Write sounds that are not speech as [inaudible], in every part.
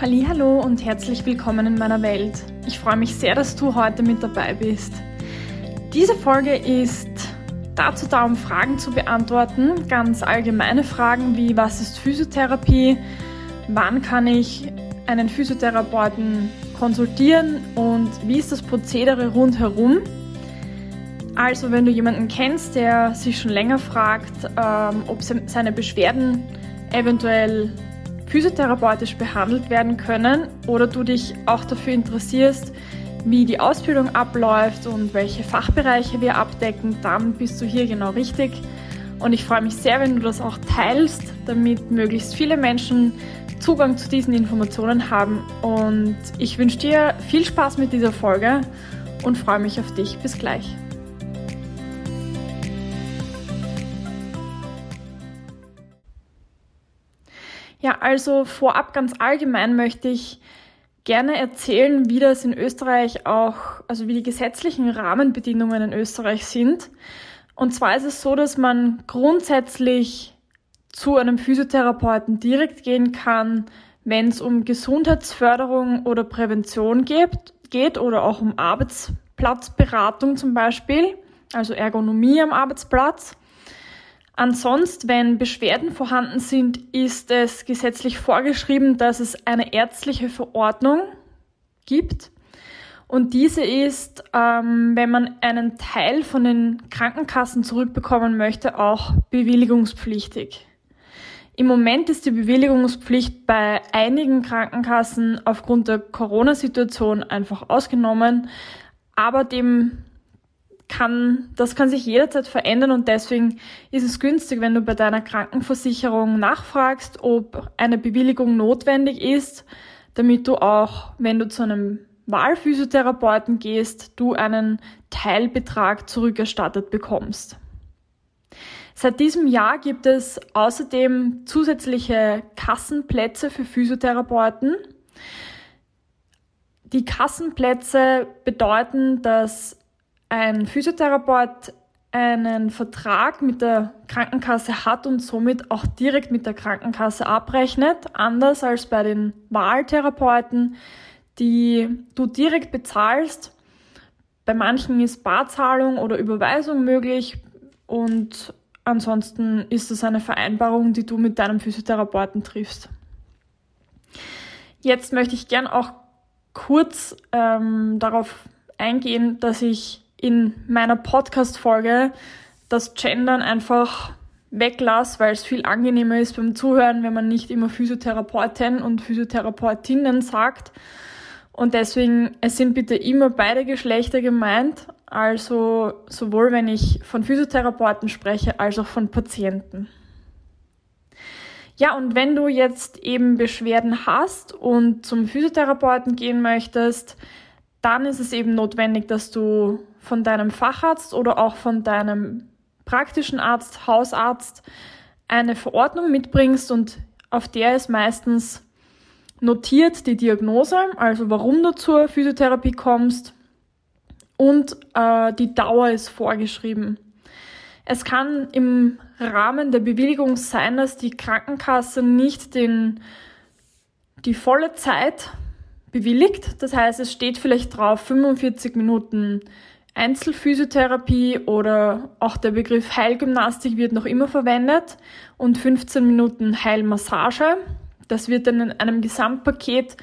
Hallo und herzlich willkommen in meiner Welt. Ich freue mich sehr, dass du heute mit dabei bist. Diese Folge ist dazu da, um Fragen zu beantworten, ganz allgemeine Fragen wie was ist Physiotherapie, wann kann ich einen Physiotherapeuten konsultieren und wie ist das Prozedere rundherum. Also wenn du jemanden kennst, der sich schon länger fragt, ähm, ob seine Beschwerden eventuell physiotherapeutisch behandelt werden können oder du dich auch dafür interessierst, wie die Ausbildung abläuft und welche Fachbereiche wir abdecken, dann bist du hier genau richtig. Und ich freue mich sehr, wenn du das auch teilst, damit möglichst viele Menschen Zugang zu diesen Informationen haben. Und ich wünsche dir viel Spaß mit dieser Folge und freue mich auf dich. Bis gleich. Ja, also vorab ganz allgemein möchte ich gerne erzählen, wie das in Österreich auch, also wie die gesetzlichen Rahmenbedingungen in Österreich sind. Und zwar ist es so, dass man grundsätzlich zu einem Physiotherapeuten direkt gehen kann, wenn es um Gesundheitsförderung oder Prävention geht, geht oder auch um Arbeitsplatzberatung zum Beispiel, also Ergonomie am Arbeitsplatz. Ansonsten, wenn Beschwerden vorhanden sind, ist es gesetzlich vorgeschrieben, dass es eine ärztliche Verordnung gibt. Und diese ist, ähm, wenn man einen Teil von den Krankenkassen zurückbekommen möchte, auch bewilligungspflichtig. Im Moment ist die Bewilligungspflicht bei einigen Krankenkassen aufgrund der Corona-Situation einfach ausgenommen, aber dem kann, das kann sich jederzeit verändern und deswegen ist es günstig, wenn du bei deiner Krankenversicherung nachfragst, ob eine Bewilligung notwendig ist, damit du auch, wenn du zu einem Wahlphysiotherapeuten gehst, du einen Teilbetrag zurückerstattet bekommst. Seit diesem Jahr gibt es außerdem zusätzliche Kassenplätze für Physiotherapeuten. Die Kassenplätze bedeuten, dass ein Physiotherapeut einen Vertrag mit der Krankenkasse hat und somit auch direkt mit der Krankenkasse abrechnet, anders als bei den Wahltherapeuten, die du direkt bezahlst. Bei manchen ist Barzahlung oder Überweisung möglich und ansonsten ist es eine Vereinbarung, die du mit deinem Physiotherapeuten triffst. Jetzt möchte ich gern auch kurz ähm, darauf eingehen, dass ich in meiner Podcast-Folge das Gendern einfach weglasse, weil es viel angenehmer ist beim Zuhören, wenn man nicht immer Physiotherapeutin und Physiotherapeutinnen sagt. Und deswegen, es sind bitte immer beide Geschlechter gemeint, also sowohl wenn ich von Physiotherapeuten spreche, als auch von Patienten. Ja, und wenn du jetzt eben Beschwerden hast und zum Physiotherapeuten gehen möchtest, dann ist es eben notwendig, dass du von deinem Facharzt oder auch von deinem praktischen Arzt, Hausarzt eine Verordnung mitbringst und auf der ist meistens notiert die Diagnose, also warum du zur Physiotherapie kommst und äh, die Dauer ist vorgeschrieben. Es kann im Rahmen der Bewilligung sein, dass die Krankenkasse nicht den, die volle Zeit bewilligt. Das heißt, es steht vielleicht drauf 45 Minuten Einzelphysiotherapie oder auch der Begriff Heilgymnastik wird noch immer verwendet und 15 Minuten Heilmassage. Das wird dann in einem Gesamtpaket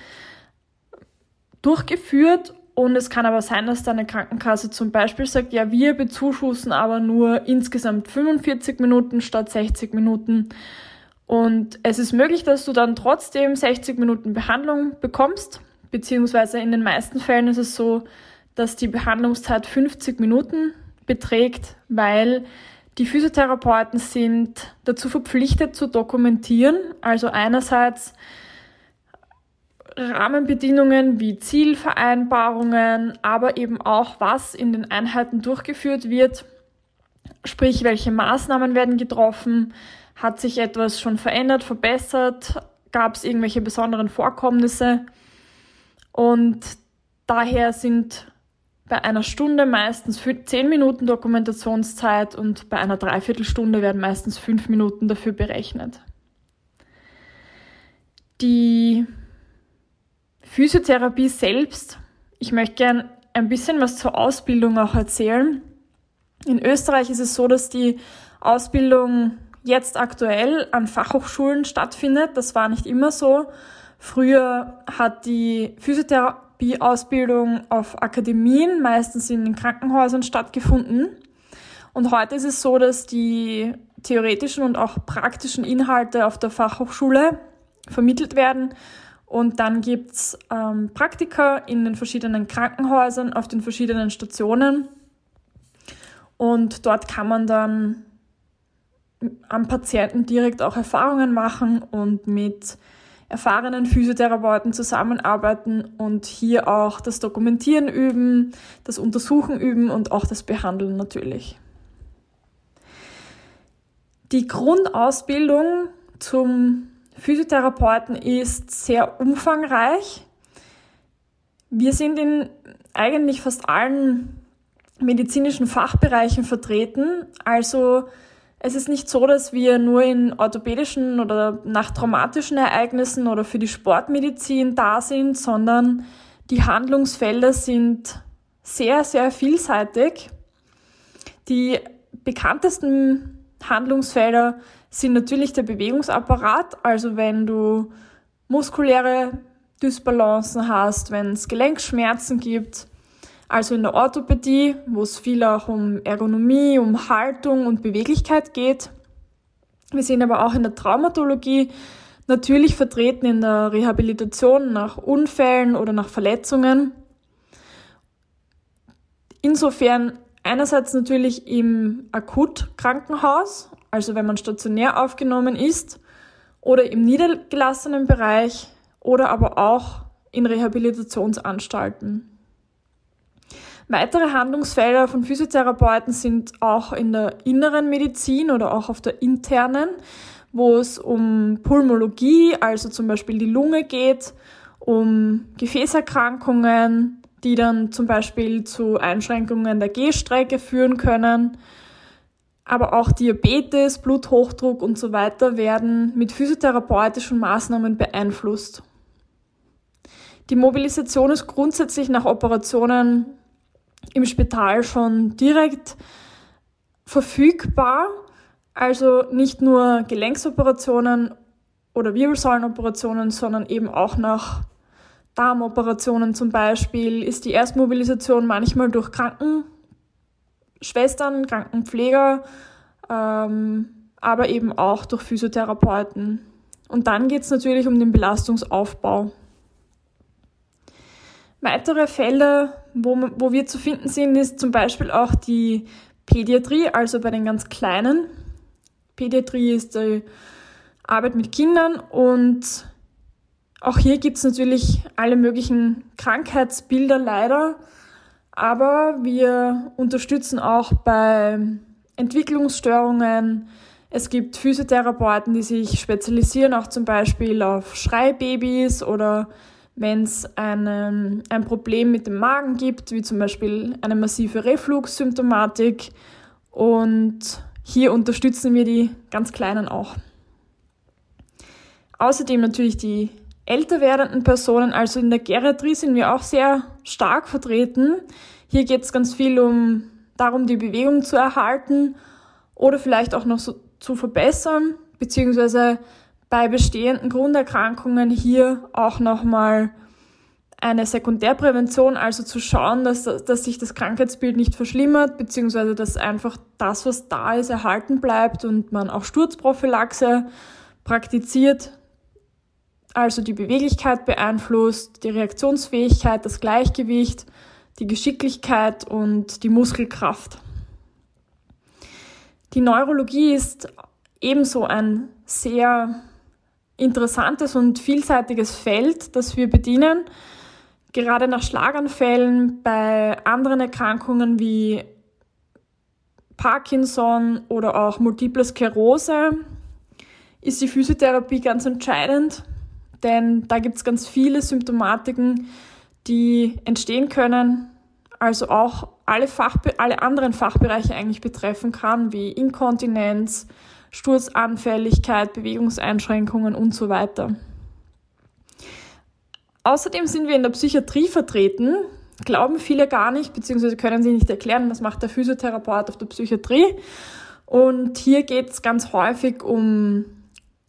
durchgeführt und es kann aber sein, dass deine Krankenkasse zum Beispiel sagt, ja, wir bezuschussen aber nur insgesamt 45 Minuten statt 60 Minuten. Und es ist möglich, dass du dann trotzdem 60 Minuten Behandlung bekommst, beziehungsweise in den meisten Fällen ist es so, dass die Behandlungszeit 50 Minuten beträgt, weil die Physiotherapeuten sind dazu verpflichtet zu dokumentieren, also einerseits Rahmenbedingungen wie Zielvereinbarungen, aber eben auch, was in den Einheiten durchgeführt wird, sprich, welche Maßnahmen werden getroffen, hat sich etwas schon verändert, verbessert, gab es irgendwelche besonderen Vorkommnisse? Und daher sind bei einer Stunde meistens zehn Minuten Dokumentationszeit und bei einer Dreiviertelstunde werden meistens fünf Minuten dafür berechnet. Die Physiotherapie selbst. Ich möchte gern ein bisschen was zur Ausbildung auch erzählen. In Österreich ist es so, dass die Ausbildung jetzt aktuell an Fachhochschulen stattfindet. Das war nicht immer so. Früher hat die Physiotherapieausbildung auf Akademien, meistens in den Krankenhäusern stattgefunden. Und heute ist es so, dass die theoretischen und auch praktischen Inhalte auf der Fachhochschule vermittelt werden. Und dann gibt's ähm, Praktika in den verschiedenen Krankenhäusern, auf den verschiedenen Stationen. Und dort kann man dann am Patienten direkt auch Erfahrungen machen und mit erfahrenen Physiotherapeuten zusammenarbeiten und hier auch das Dokumentieren üben, das Untersuchen üben und auch das Behandeln natürlich. Die Grundausbildung zum Physiotherapeuten ist sehr umfangreich. Wir sind in eigentlich fast allen medizinischen Fachbereichen vertreten. Also es ist nicht so, dass wir nur in orthopädischen oder nach traumatischen Ereignissen oder für die Sportmedizin da sind, sondern die Handlungsfelder sind sehr, sehr vielseitig. Die bekanntesten Handlungsfelder sind natürlich der Bewegungsapparat, also wenn du muskuläre Dysbalancen hast, wenn es Gelenkschmerzen gibt, also in der Orthopädie, wo es viel auch um Ergonomie, um Haltung und Beweglichkeit geht. Wir sind aber auch in der Traumatologie natürlich vertreten in der Rehabilitation nach Unfällen oder nach Verletzungen. Insofern Einerseits natürlich im Akutkrankenhaus, also wenn man stationär aufgenommen ist, oder im niedergelassenen Bereich oder aber auch in Rehabilitationsanstalten. Weitere Handlungsfelder von Physiotherapeuten sind auch in der inneren Medizin oder auch auf der internen, wo es um Pulmologie, also zum Beispiel die Lunge geht, um Gefäßerkrankungen, die dann zum Beispiel zu Einschränkungen der Gehstrecke führen können. Aber auch Diabetes, Bluthochdruck und so weiter werden mit physiotherapeutischen Maßnahmen beeinflusst. Die Mobilisation ist grundsätzlich nach Operationen im Spital schon direkt verfügbar. Also nicht nur Gelenksoperationen oder Wirbelsäulenoperationen, sondern eben auch nach Darmoperationen zum Beispiel ist die Erstmobilisation manchmal durch Krankenschwestern, Krankenpfleger, ähm, aber eben auch durch Physiotherapeuten. Und dann geht es natürlich um den Belastungsaufbau. Weitere Felder, wo, wo wir zu finden sind, ist zum Beispiel auch die Pädiatrie, also bei den ganz Kleinen. Pädiatrie ist die Arbeit mit Kindern und auch hier gibt es natürlich alle möglichen Krankheitsbilder leider, aber wir unterstützen auch bei Entwicklungsstörungen. Es gibt Physiotherapeuten, die sich spezialisieren, auch zum Beispiel auf Schreibabys oder wenn es ein Problem mit dem Magen gibt, wie zum Beispiel eine massive Refluxsymptomatik. Und hier unterstützen wir die ganz Kleinen auch. Außerdem natürlich die älter werdenden Personen, also in der Geriatrie sind wir auch sehr stark vertreten. Hier geht es ganz viel um darum, die Bewegung zu erhalten oder vielleicht auch noch so zu verbessern, beziehungsweise bei bestehenden Grunderkrankungen hier auch nochmal eine Sekundärprävention, also zu schauen, dass, dass sich das Krankheitsbild nicht verschlimmert, beziehungsweise dass einfach das, was da ist, erhalten bleibt und man auch Sturzprophylaxe praktiziert, also die Beweglichkeit beeinflusst, die Reaktionsfähigkeit, das Gleichgewicht, die Geschicklichkeit und die Muskelkraft. Die Neurologie ist ebenso ein sehr interessantes und vielseitiges Feld, das wir bedienen. Gerade nach Schlaganfällen, bei anderen Erkrankungen wie Parkinson oder auch Multiple Sklerose ist die Physiotherapie ganz entscheidend denn da gibt es ganz viele Symptomatiken, die entstehen können, also auch alle, Fachbe alle anderen Fachbereiche eigentlich betreffen kann, wie Inkontinenz, Sturzanfälligkeit, Bewegungseinschränkungen und so weiter. Außerdem sind wir in der Psychiatrie vertreten. Glauben viele gar nicht, beziehungsweise können sich nicht erklären, was macht der Physiotherapeut auf der Psychiatrie. Und hier geht es ganz häufig um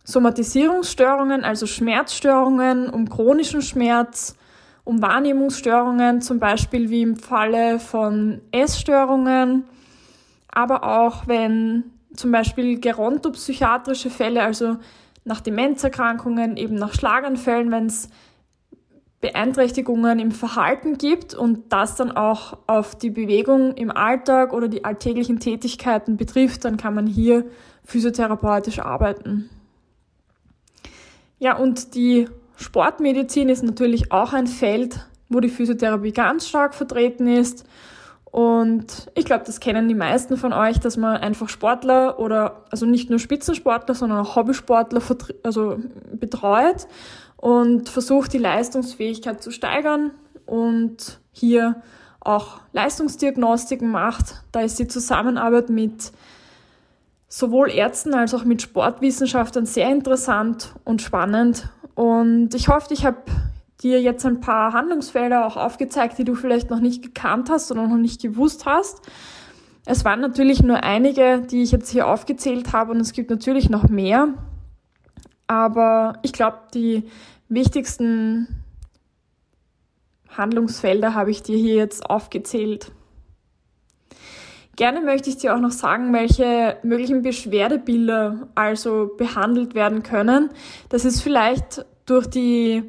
Somatisierungsstörungen, also Schmerzstörungen, um chronischen Schmerz, um Wahrnehmungsstörungen, zum Beispiel wie im Falle von Essstörungen, aber auch wenn zum Beispiel gerontopsychiatrische Fälle, also nach Demenzerkrankungen, eben nach Schlaganfällen, wenn es Beeinträchtigungen im Verhalten gibt und das dann auch auf die Bewegung im Alltag oder die alltäglichen Tätigkeiten betrifft, dann kann man hier physiotherapeutisch arbeiten. Ja, und die Sportmedizin ist natürlich auch ein Feld, wo die Physiotherapie ganz stark vertreten ist. Und ich glaube, das kennen die meisten von euch, dass man einfach Sportler oder also nicht nur Spitzensportler, sondern auch Hobbysportler also betreut und versucht, die Leistungsfähigkeit zu steigern und hier auch Leistungsdiagnostiken macht. Da ist die Zusammenarbeit mit sowohl Ärzten als auch mit Sportwissenschaftlern sehr interessant und spannend. Und ich hoffe, ich habe dir jetzt ein paar Handlungsfelder auch aufgezeigt, die du vielleicht noch nicht gekannt hast oder noch nicht gewusst hast. Es waren natürlich nur einige, die ich jetzt hier aufgezählt habe und es gibt natürlich noch mehr. Aber ich glaube, die wichtigsten Handlungsfelder habe ich dir hier jetzt aufgezählt. Gerne möchte ich dir auch noch sagen, welche möglichen Beschwerdebilder also behandelt werden können. Das ist vielleicht durch die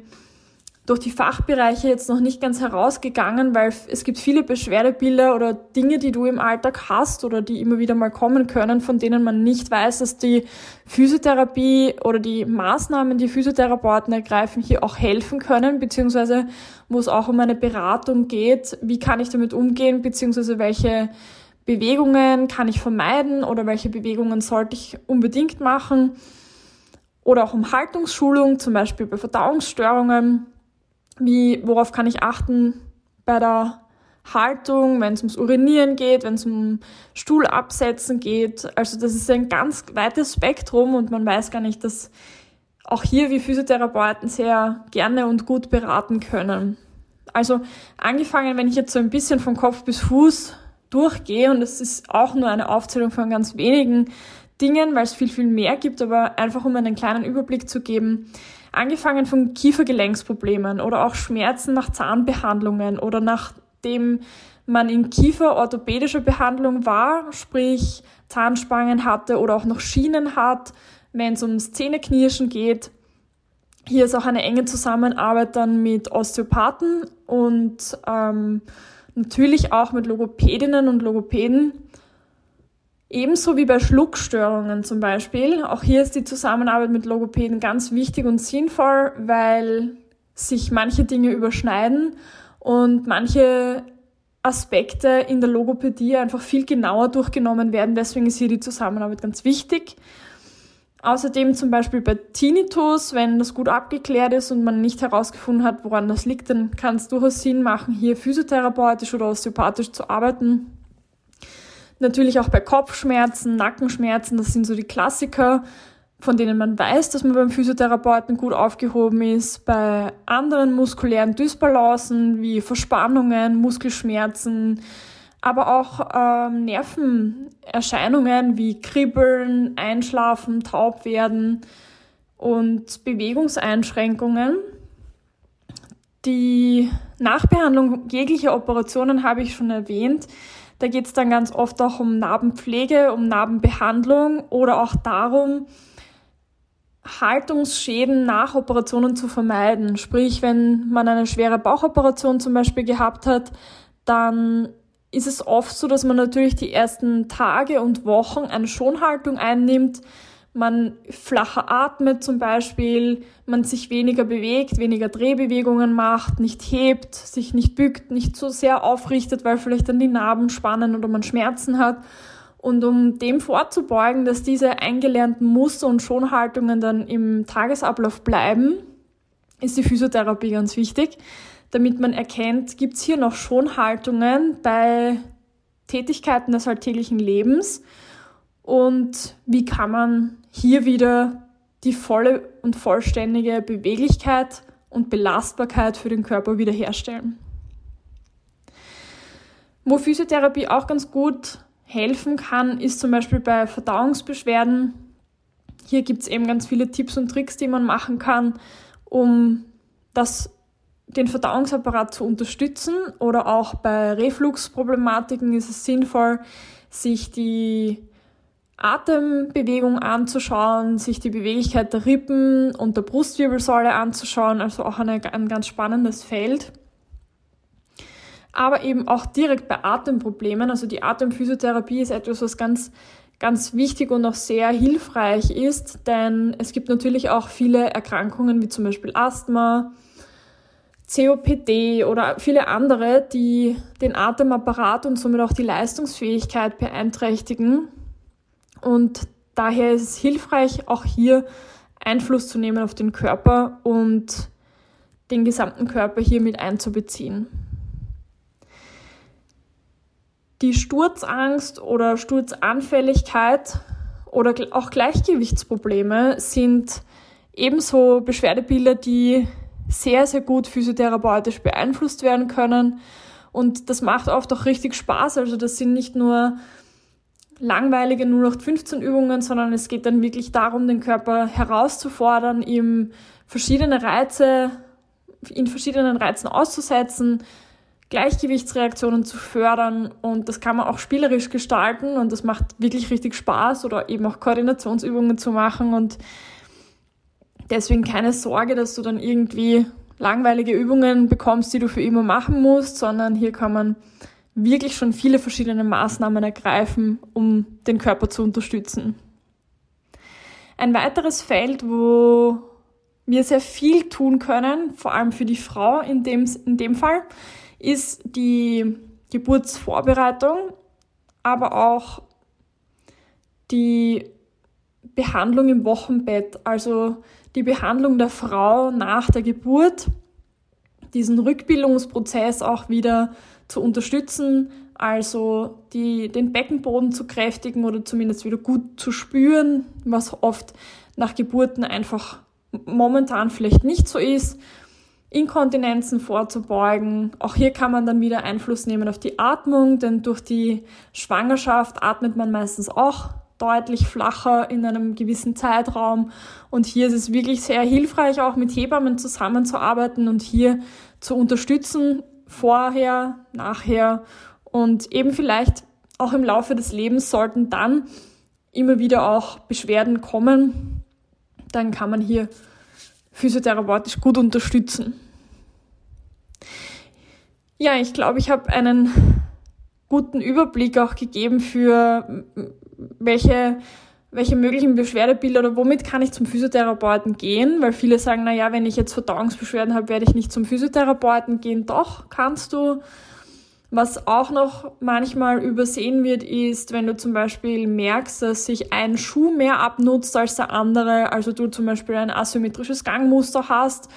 durch die Fachbereiche jetzt noch nicht ganz herausgegangen, weil es gibt viele Beschwerdebilder oder Dinge, die du im Alltag hast oder die immer wieder mal kommen können, von denen man nicht weiß, dass die Physiotherapie oder die Maßnahmen, die Physiotherapeuten ergreifen, hier auch helfen können, beziehungsweise wo es auch um eine Beratung geht, wie kann ich damit umgehen, beziehungsweise welche Bewegungen kann ich vermeiden oder welche Bewegungen sollte ich unbedingt machen. Oder auch um Haltungsschulung, zum Beispiel bei Verdauungsstörungen wie, worauf kann ich achten bei der Haltung, wenn es ums Urinieren geht, wenn es um Stuhl absetzen geht. Also das ist ein ganz weites Spektrum und man weiß gar nicht, dass auch hier wir Physiotherapeuten sehr gerne und gut beraten können. Also angefangen, wenn ich jetzt so ein bisschen von Kopf bis Fuß durchgehe und es ist auch nur eine Aufzählung von ganz wenigen Dingen, weil es viel, viel mehr gibt, aber einfach um einen kleinen Überblick zu geben. Angefangen von Kiefergelenksproblemen oder auch Schmerzen nach Zahnbehandlungen oder nachdem man in Kieferorthopädischer Behandlung war, sprich Zahnspangen hatte oder auch noch Schienen hat, wenn es ums Zähneknirschen geht. Hier ist auch eine enge Zusammenarbeit dann mit Osteopathen und ähm, natürlich auch mit Logopädinnen und Logopäden Ebenso wie bei Schluckstörungen zum Beispiel. Auch hier ist die Zusammenarbeit mit Logopäden ganz wichtig und sinnvoll, weil sich manche Dinge überschneiden und manche Aspekte in der Logopädie einfach viel genauer durchgenommen werden. Deswegen ist hier die Zusammenarbeit ganz wichtig. Außerdem zum Beispiel bei Tinnitus, wenn das gut abgeklärt ist und man nicht herausgefunden hat, woran das liegt, dann kann es durchaus Sinn machen, hier physiotherapeutisch oder osteopathisch zu arbeiten. Natürlich auch bei Kopfschmerzen, Nackenschmerzen, das sind so die Klassiker, von denen man weiß, dass man beim Physiotherapeuten gut aufgehoben ist. Bei anderen muskulären Dysbalancen wie Verspannungen, Muskelschmerzen, aber auch ähm, Nervenerscheinungen wie Kribbeln, Einschlafen, taub werden und Bewegungseinschränkungen. Die Nachbehandlung jeglicher Operationen habe ich schon erwähnt. Da geht es dann ganz oft auch um Narbenpflege, um Narbenbehandlung oder auch darum, Haltungsschäden nach Operationen zu vermeiden. Sprich, wenn man eine schwere Bauchoperation zum Beispiel gehabt hat, dann ist es oft so, dass man natürlich die ersten Tage und Wochen eine Schonhaltung einnimmt, man flacher atmet zum Beispiel, man sich weniger bewegt, weniger Drehbewegungen macht, nicht hebt, sich nicht bückt, nicht so sehr aufrichtet, weil vielleicht dann die Narben spannen oder man Schmerzen hat. Und um dem vorzubeugen, dass diese eingelernten Muster und Schonhaltungen dann im Tagesablauf bleiben, ist die Physiotherapie ganz wichtig, damit man erkennt, gibt es hier noch Schonhaltungen bei Tätigkeiten des alltäglichen Lebens und wie kann man hier wieder die volle und vollständige Beweglichkeit und Belastbarkeit für den Körper wiederherstellen. Wo Physiotherapie auch ganz gut helfen kann, ist zum Beispiel bei Verdauungsbeschwerden. Hier gibt es eben ganz viele Tipps und Tricks, die man machen kann, um das, den Verdauungsapparat zu unterstützen. Oder auch bei Refluxproblematiken ist es sinnvoll, sich die Atembewegung anzuschauen, sich die Beweglichkeit der Rippen und der Brustwirbelsäule anzuschauen, also auch eine, ein ganz spannendes Feld. Aber eben auch direkt bei Atemproblemen, also die Atemphysiotherapie ist etwas, was ganz, ganz wichtig und auch sehr hilfreich ist, denn es gibt natürlich auch viele Erkrankungen wie zum Beispiel Asthma, COPD oder viele andere, die den Atemapparat und somit auch die Leistungsfähigkeit beeinträchtigen. Und daher ist es hilfreich, auch hier Einfluss zu nehmen auf den Körper und den gesamten Körper hier mit einzubeziehen. Die Sturzangst oder Sturzanfälligkeit oder auch Gleichgewichtsprobleme sind ebenso Beschwerdebilder, die sehr, sehr gut physiotherapeutisch beeinflusst werden können. Und das macht oft auch richtig Spaß. Also das sind nicht nur langweilige 0815 Übungen, sondern es geht dann wirklich darum, den Körper herauszufordern, ihm verschiedene Reize, in verschiedenen Reizen auszusetzen, Gleichgewichtsreaktionen zu fördern. Und das kann man auch spielerisch gestalten. Und das macht wirklich richtig Spaß oder eben auch Koordinationsübungen zu machen. Und deswegen keine Sorge, dass du dann irgendwie langweilige Übungen bekommst, die du für immer machen musst, sondern hier kann man wirklich schon viele verschiedene Maßnahmen ergreifen, um den Körper zu unterstützen. Ein weiteres Feld, wo wir sehr viel tun können, vor allem für die Frau in dem, in dem Fall, ist die Geburtsvorbereitung, aber auch die Behandlung im Wochenbett, also die Behandlung der Frau nach der Geburt, diesen Rückbildungsprozess auch wieder zu unterstützen, also die, den Beckenboden zu kräftigen oder zumindest wieder gut zu spüren, was oft nach Geburten einfach momentan vielleicht nicht so ist. Inkontinenzen vorzubeugen. Auch hier kann man dann wieder Einfluss nehmen auf die Atmung, denn durch die Schwangerschaft atmet man meistens auch deutlich flacher in einem gewissen Zeitraum. Und hier ist es wirklich sehr hilfreich, auch mit Hebammen zusammenzuarbeiten und hier zu unterstützen, vorher, nachher und eben vielleicht auch im Laufe des Lebens sollten dann immer wieder auch Beschwerden kommen. Dann kann man hier physiotherapeutisch gut unterstützen. Ja, ich glaube, ich habe einen guten Überblick auch gegeben für welche, welche möglichen Beschwerdebilder oder womit kann ich zum Physiotherapeuten gehen, weil viele sagen, na ja, wenn ich jetzt Verdauungsbeschwerden habe, werde ich nicht zum Physiotherapeuten gehen. Doch, kannst du. Was auch noch manchmal übersehen wird, ist, wenn du zum Beispiel merkst, dass sich ein Schuh mehr abnutzt als der andere, also du zum Beispiel ein asymmetrisches Gangmuster hast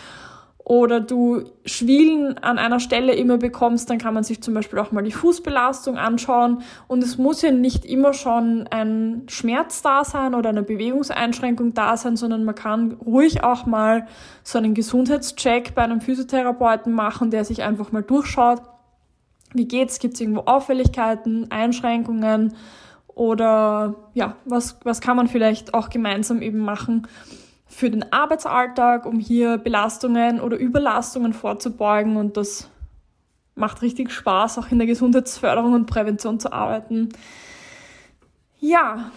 oder du Schwielen an einer Stelle immer bekommst, dann kann man sich zum Beispiel auch mal die Fußbelastung anschauen. Und es muss ja nicht immer schon ein Schmerz da sein oder eine Bewegungseinschränkung da sein, sondern man kann ruhig auch mal so einen Gesundheitscheck bei einem Physiotherapeuten machen, der sich einfach mal durchschaut. Wie geht's? Gibt es irgendwo Auffälligkeiten, Einschränkungen? Oder ja, was, was kann man vielleicht auch gemeinsam eben machen, für den Arbeitsalltag, um hier Belastungen oder Überlastungen vorzubeugen. Und das macht richtig Spaß, auch in der Gesundheitsförderung und Prävention zu arbeiten. Ja,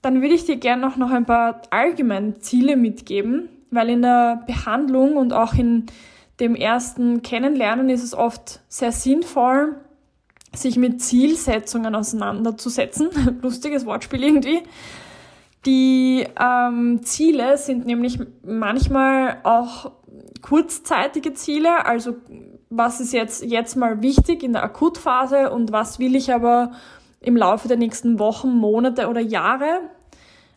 dann würde ich dir gerne noch, noch ein paar allgemeine Ziele mitgeben, weil in der Behandlung und auch in dem ersten Kennenlernen ist es oft sehr sinnvoll, sich mit Zielsetzungen auseinanderzusetzen. [laughs] Lustiges Wortspiel irgendwie. Die ähm, Ziele sind nämlich manchmal auch kurzzeitige Ziele, also was ist jetzt, jetzt mal wichtig in der Akutphase und was will ich aber im Laufe der nächsten Wochen, Monate oder Jahre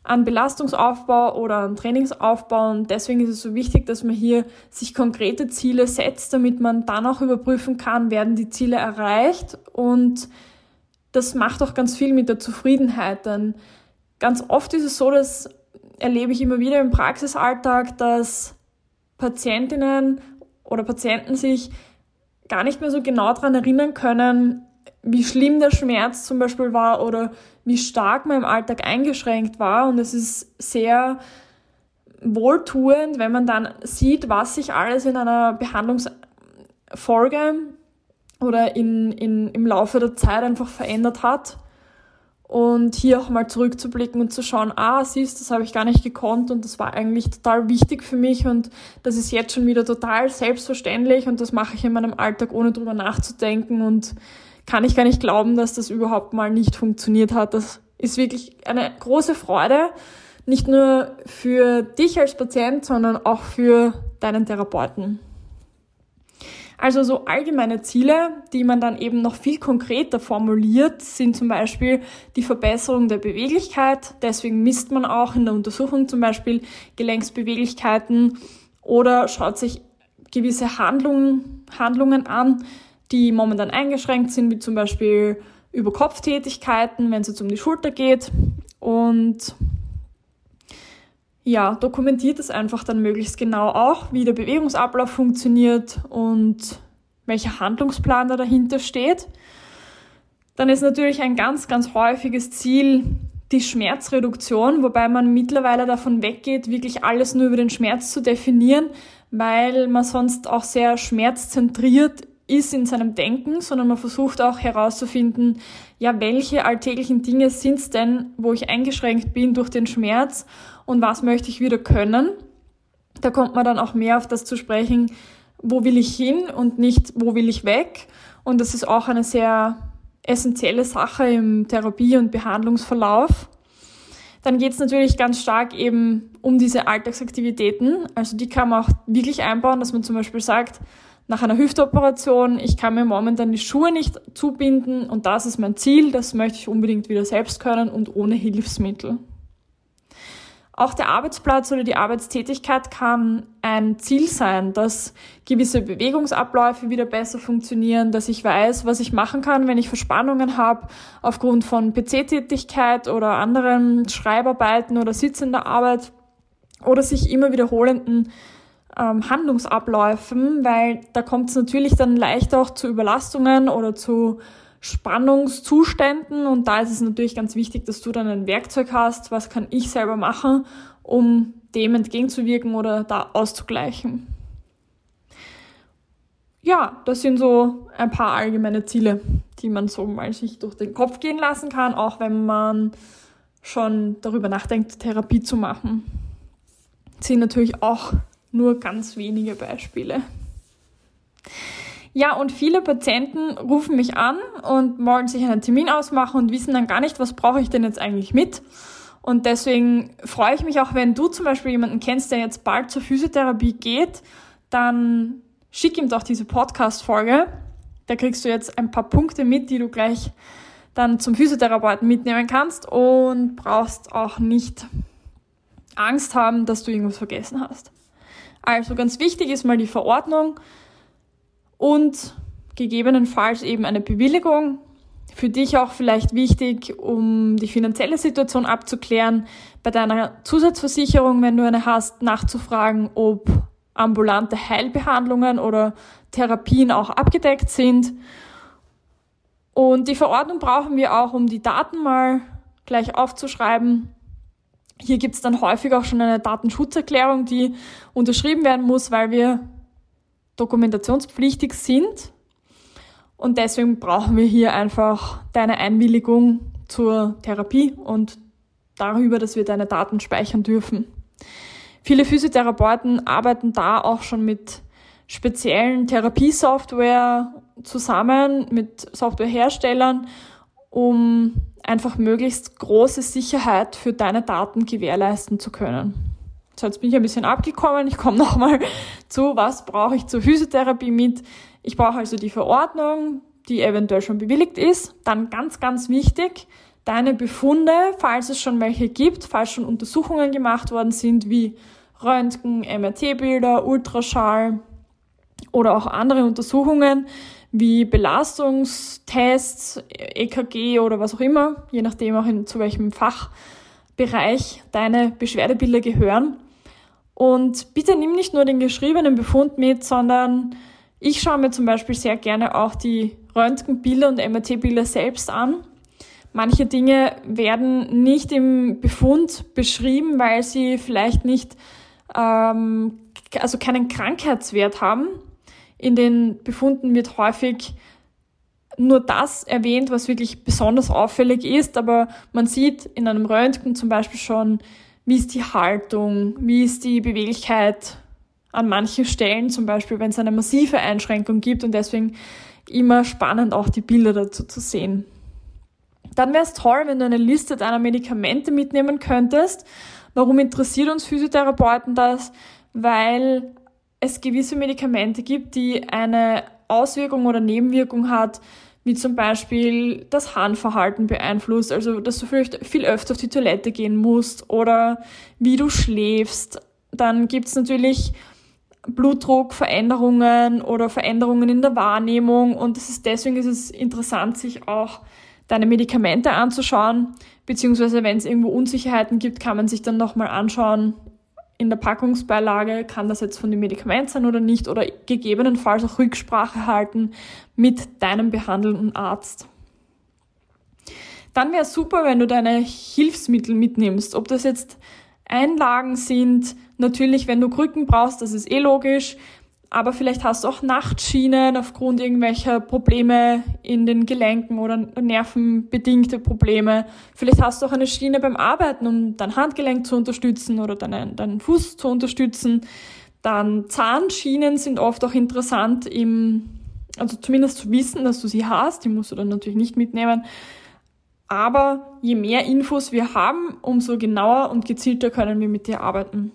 an Belastungsaufbau oder an Trainingsaufbau. Und deswegen ist es so wichtig, dass man hier sich konkrete Ziele setzt, damit man dann auch überprüfen kann, werden die Ziele erreicht. Und das macht auch ganz viel mit der Zufriedenheit. Denn ganz oft ist es so, dass erlebe ich immer wieder im Praxisalltag, dass Patientinnen oder Patienten sich gar nicht mehr so genau daran erinnern können, wie schlimm der Schmerz zum Beispiel war oder wie stark man im Alltag eingeschränkt war. Und es ist sehr wohltuend, wenn man dann sieht, was sich alles in einer Behandlungsfolge oder in, in, im Laufe der Zeit einfach verändert hat. Und hier auch mal zurückzublicken und zu schauen, ah, siehst, das habe ich gar nicht gekonnt und das war eigentlich total wichtig für mich und das ist jetzt schon wieder total selbstverständlich und das mache ich in meinem Alltag, ohne drüber nachzudenken und kann ich gar nicht glauben, dass das überhaupt mal nicht funktioniert hat. Das ist wirklich eine große Freude, nicht nur für dich als Patient, sondern auch für deinen Therapeuten. Also so allgemeine Ziele, die man dann eben noch viel konkreter formuliert, sind zum Beispiel die Verbesserung der Beweglichkeit. Deswegen misst man auch in der Untersuchung zum Beispiel Gelenksbeweglichkeiten oder schaut sich gewisse Handlungen, Handlungen an, die momentan eingeschränkt sind, wie zum Beispiel Überkopftätigkeiten, wenn es jetzt um die Schulter geht. Und ja, dokumentiert es einfach dann möglichst genau auch, wie der Bewegungsablauf funktioniert und welcher Handlungsplan da dahinter steht. Dann ist natürlich ein ganz, ganz häufiges Ziel die Schmerzreduktion, wobei man mittlerweile davon weggeht, wirklich alles nur über den Schmerz zu definieren, weil man sonst auch sehr schmerzzentriert ist in seinem Denken, sondern man versucht auch herauszufinden, ja, welche alltäglichen Dinge sind es denn, wo ich eingeschränkt bin durch den Schmerz und was möchte ich wieder können. Da kommt man dann auch mehr auf das zu sprechen, wo will ich hin und nicht, wo will ich weg. Und das ist auch eine sehr essentielle Sache im Therapie- und Behandlungsverlauf. Dann geht es natürlich ganz stark eben um diese Alltagsaktivitäten. Also die kann man auch wirklich einbauen, dass man zum Beispiel sagt, nach einer Hüftoperation, ich kann mir momentan die Schuhe nicht zubinden und das ist mein Ziel, das möchte ich unbedingt wieder selbst können und ohne Hilfsmittel. Auch der Arbeitsplatz oder die Arbeitstätigkeit kann ein Ziel sein, dass gewisse Bewegungsabläufe wieder besser funktionieren, dass ich weiß, was ich machen kann, wenn ich Verspannungen habe aufgrund von PC-Tätigkeit oder anderen Schreibarbeiten oder sitzender Arbeit oder sich immer wiederholenden ähm, Handlungsabläufen, weil da kommt es natürlich dann leicht auch zu Überlastungen oder zu Spannungszuständen und da ist es natürlich ganz wichtig, dass du dann ein Werkzeug hast, was kann ich selber machen, um dem entgegenzuwirken oder da auszugleichen. Ja, das sind so ein paar allgemeine Ziele, die man so mal sich durch den Kopf gehen lassen kann, auch wenn man schon darüber nachdenkt, Therapie zu machen. Sind natürlich auch nur ganz wenige Beispiele. Ja, und viele Patienten rufen mich an und wollen sich einen Termin ausmachen und wissen dann gar nicht, was brauche ich denn jetzt eigentlich mit. Und deswegen freue ich mich auch, wenn du zum Beispiel jemanden kennst, der jetzt bald zur Physiotherapie geht, dann schick ihm doch diese Podcast-Folge. Da kriegst du jetzt ein paar Punkte mit, die du gleich dann zum Physiotherapeuten mitnehmen kannst und brauchst auch nicht Angst haben, dass du irgendwas vergessen hast. Also ganz wichtig ist mal die Verordnung und gegebenenfalls eben eine Bewilligung. Für dich auch vielleicht wichtig, um die finanzielle Situation abzuklären, bei deiner Zusatzversicherung, wenn du eine hast, nachzufragen, ob ambulante Heilbehandlungen oder Therapien auch abgedeckt sind. Und die Verordnung brauchen wir auch, um die Daten mal gleich aufzuschreiben. Hier gibt es dann häufig auch schon eine Datenschutzerklärung, die unterschrieben werden muss, weil wir dokumentationspflichtig sind. Und deswegen brauchen wir hier einfach deine Einwilligung zur Therapie und darüber, dass wir deine Daten speichern dürfen. Viele Physiotherapeuten arbeiten da auch schon mit speziellen Therapiesoftware zusammen, mit Softwareherstellern, um einfach möglichst große Sicherheit für deine Daten gewährleisten zu können. So, jetzt bin ich ein bisschen abgekommen. Ich komme [laughs] nochmal zu, was brauche ich zur Physiotherapie mit. Ich brauche also die Verordnung, die eventuell schon bewilligt ist. Dann ganz, ganz wichtig, deine Befunde, falls es schon welche gibt, falls schon Untersuchungen gemacht worden sind, wie Röntgen, MRT-Bilder, Ultraschall oder auch andere Untersuchungen, wie Belastungstests, EKG oder was auch immer, je nachdem auch in, zu welchem Fachbereich deine Beschwerdebilder gehören. Und bitte nimm nicht nur den geschriebenen Befund mit, sondern ich schaue mir zum Beispiel sehr gerne auch die Röntgenbilder und MRT-Bilder selbst an. Manche Dinge werden nicht im Befund beschrieben, weil sie vielleicht nicht, ähm, also keinen Krankheitswert haben. In den Befunden wird häufig nur das erwähnt, was wirklich besonders auffällig ist, aber man sieht in einem Röntgen zum Beispiel schon, wie ist die Haltung, wie ist die Beweglichkeit an manchen Stellen, zum Beispiel wenn es eine massive Einschränkung gibt und deswegen immer spannend auch die Bilder dazu zu sehen. Dann wäre es toll, wenn du eine Liste deiner Medikamente mitnehmen könntest. Warum interessiert uns Physiotherapeuten das? Weil es gewisse Medikamente gibt, die eine Auswirkung oder Nebenwirkung hat, wie zum Beispiel das Harnverhalten beeinflusst, also dass du vielleicht viel öfter auf die Toilette gehen musst oder wie du schläfst. Dann gibt's natürlich Blutdruckveränderungen oder Veränderungen in der Wahrnehmung und das ist, deswegen ist es interessant, sich auch deine Medikamente anzuschauen, beziehungsweise wenn es irgendwo Unsicherheiten gibt, kann man sich dann nochmal anschauen in der Packungsbeilage, kann das jetzt von dem Medikament sein oder nicht, oder gegebenenfalls auch Rücksprache halten mit deinem behandelnden Arzt. Dann wäre es super, wenn du deine Hilfsmittel mitnimmst, ob das jetzt Einlagen sind, natürlich, wenn du Krücken brauchst, das ist eh logisch, aber vielleicht hast du auch Nachtschienen aufgrund irgendwelcher Probleme in den Gelenken oder nervenbedingte Probleme. Vielleicht hast du auch eine Schiene beim Arbeiten, um dein Handgelenk zu unterstützen oder deinen, deinen Fuß zu unterstützen. Dann Zahnschienen sind oft auch interessant im, also zumindest zu wissen, dass du sie hast. Die musst du dann natürlich nicht mitnehmen. Aber je mehr Infos wir haben, umso genauer und gezielter können wir mit dir arbeiten.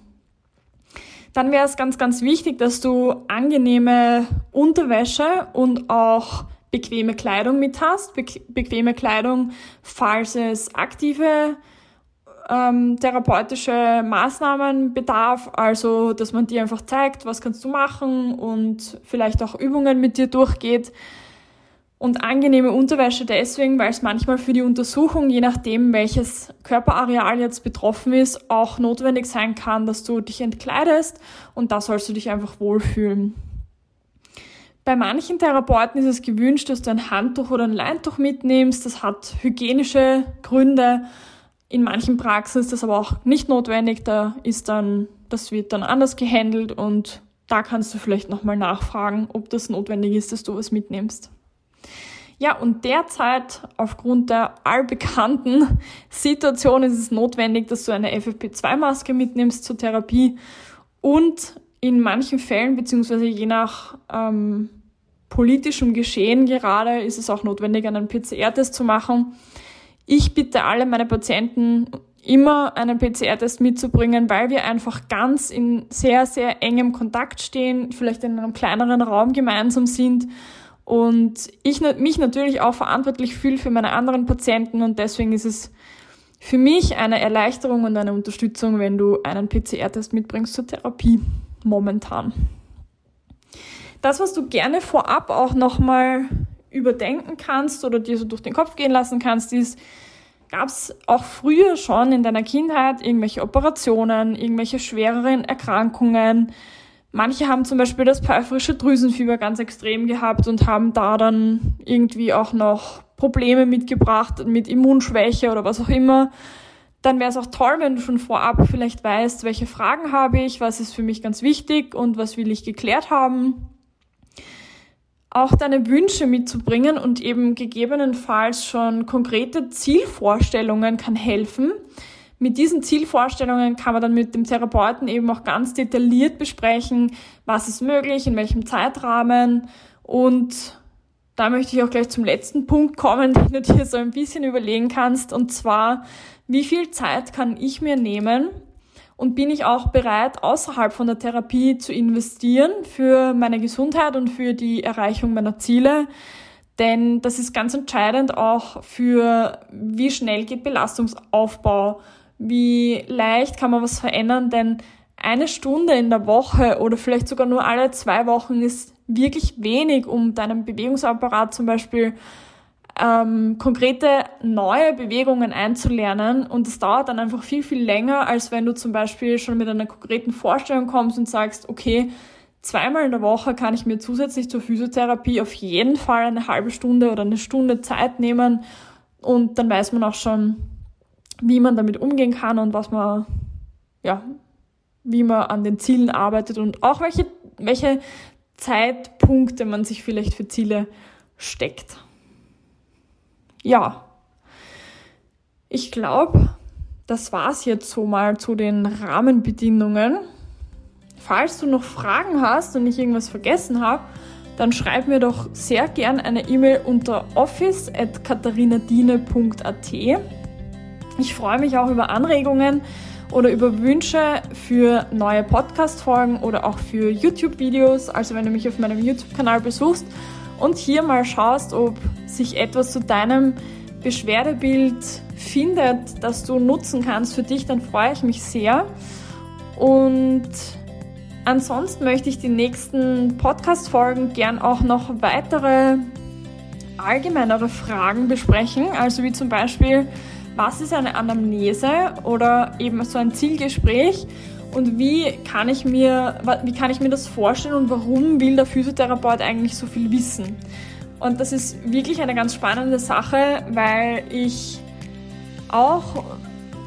Dann wäre es ganz, ganz wichtig, dass du angenehme Unterwäsche und auch bequeme Kleidung mit hast. Be bequeme Kleidung, falls es aktive ähm, therapeutische Maßnahmen bedarf, also dass man dir einfach zeigt, was kannst du machen und vielleicht auch Übungen mit dir durchgeht. Und angenehme Unterwäsche deswegen, weil es manchmal für die Untersuchung, je nachdem welches Körperareal jetzt betroffen ist, auch notwendig sein kann, dass du dich entkleidest und da sollst du dich einfach wohlfühlen. Bei manchen Therapeuten ist es gewünscht, dass du ein Handtuch oder ein Leintuch mitnimmst. Das hat hygienische Gründe. In manchen Praxen ist das aber auch nicht notwendig. Da ist dann, das wird dann anders gehandelt und da kannst du vielleicht nochmal nachfragen, ob das notwendig ist, dass du was mitnimmst. Ja, und derzeit aufgrund der allbekannten [laughs] Situation ist es notwendig, dass du eine FFP2-Maske mitnimmst zur Therapie und in manchen Fällen, beziehungsweise je nach ähm, politischem Geschehen gerade, ist es auch notwendig, einen PCR-Test zu machen. Ich bitte alle meine Patienten immer einen PCR-Test mitzubringen, weil wir einfach ganz in sehr, sehr engem Kontakt stehen, vielleicht in einem kleineren Raum gemeinsam sind und ich mich natürlich auch verantwortlich fühle für meine anderen Patienten und deswegen ist es für mich eine Erleichterung und eine Unterstützung, wenn du einen PCR-Test mitbringst zur Therapie momentan. Das, was du gerne vorab auch nochmal überdenken kannst oder dir so durch den Kopf gehen lassen kannst, ist, gab es auch früher schon in deiner Kindheit irgendwelche Operationen, irgendwelche schwereren Erkrankungen, Manche haben zum Beispiel das pfeiferische Drüsenfieber ganz extrem gehabt und haben da dann irgendwie auch noch Probleme mitgebracht mit Immunschwäche oder was auch immer. Dann wäre es auch toll, wenn du schon vorab vielleicht weißt, welche Fragen habe ich, was ist für mich ganz wichtig und was will ich geklärt haben. Auch deine Wünsche mitzubringen und eben gegebenenfalls schon konkrete Zielvorstellungen kann helfen mit diesen Zielvorstellungen kann man dann mit dem Therapeuten eben auch ganz detailliert besprechen, was ist möglich, in welchem Zeitrahmen. Und da möchte ich auch gleich zum letzten Punkt kommen, [laughs] den du dir so ein bisschen überlegen kannst. Und zwar, wie viel Zeit kann ich mir nehmen und bin ich auch bereit, außerhalb von der Therapie zu investieren für meine Gesundheit und für die Erreichung meiner Ziele? Denn das ist ganz entscheidend auch für, wie schnell geht Belastungsaufbau, wie leicht kann man was verändern, denn eine Stunde in der Woche oder vielleicht sogar nur alle zwei Wochen ist wirklich wenig, um deinen Bewegungsapparat zum Beispiel ähm, konkrete neue Bewegungen einzulernen. Und das dauert dann einfach viel, viel länger, als wenn du zum Beispiel schon mit einer konkreten Vorstellung kommst und sagst, okay, zweimal in der Woche kann ich mir zusätzlich zur Physiotherapie auf jeden Fall eine halbe Stunde oder eine Stunde Zeit nehmen. Und dann weiß man auch schon, wie man damit umgehen kann und was man, ja, wie man an den Zielen arbeitet und auch welche, welche Zeitpunkte man sich vielleicht für Ziele steckt ja, ich glaube, das war's jetzt so mal zu den Rahmenbedingungen. Falls du noch Fragen hast und ich irgendwas vergessen habe, dann schreib mir doch sehr gern eine E-Mail unter office.katharinadine.at. Ich freue mich auch über Anregungen oder über Wünsche für neue Podcast-Folgen oder auch für YouTube-Videos. Also wenn du mich auf meinem YouTube-Kanal besuchst und hier mal schaust, ob sich etwas zu deinem Beschwerdebild findet, das du nutzen kannst für dich, dann freue ich mich sehr. Und ansonsten möchte ich die nächsten Podcast-Folgen gern auch noch weitere allgemeinere Fragen besprechen, also wie zum Beispiel, was ist eine Anamnese oder eben so ein Zielgespräch und wie kann ich mir, wie kann ich mir das vorstellen und warum will der Physiotherapeut eigentlich so viel wissen? Und das ist wirklich eine ganz spannende Sache, weil ich auch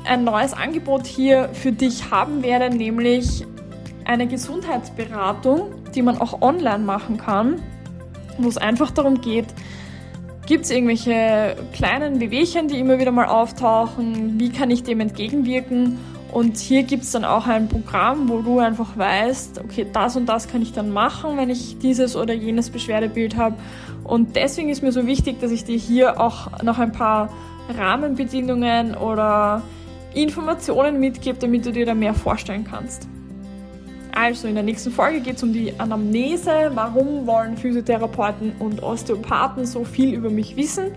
ein neues Angebot hier für dich haben werde, nämlich eine Gesundheitsberatung, die man auch online machen kann, wo es einfach darum geht, gibt es irgendwelche kleinen Wehwehchen, die immer wieder mal auftauchen, wie kann ich dem entgegenwirken und hier gibt es dann auch ein Programm, wo du einfach weißt, okay, das und das kann ich dann machen, wenn ich dieses oder jenes Beschwerdebild habe. Und deswegen ist mir so wichtig, dass ich dir hier auch noch ein paar Rahmenbedingungen oder Informationen mitgebe, damit du dir da mehr vorstellen kannst. Also in der nächsten Folge geht es um die Anamnese. Warum wollen Physiotherapeuten und Osteopathen so viel über mich wissen?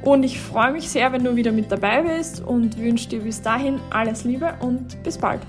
Und ich freue mich sehr, wenn du wieder mit dabei bist und wünsche dir bis dahin alles Liebe und bis bald.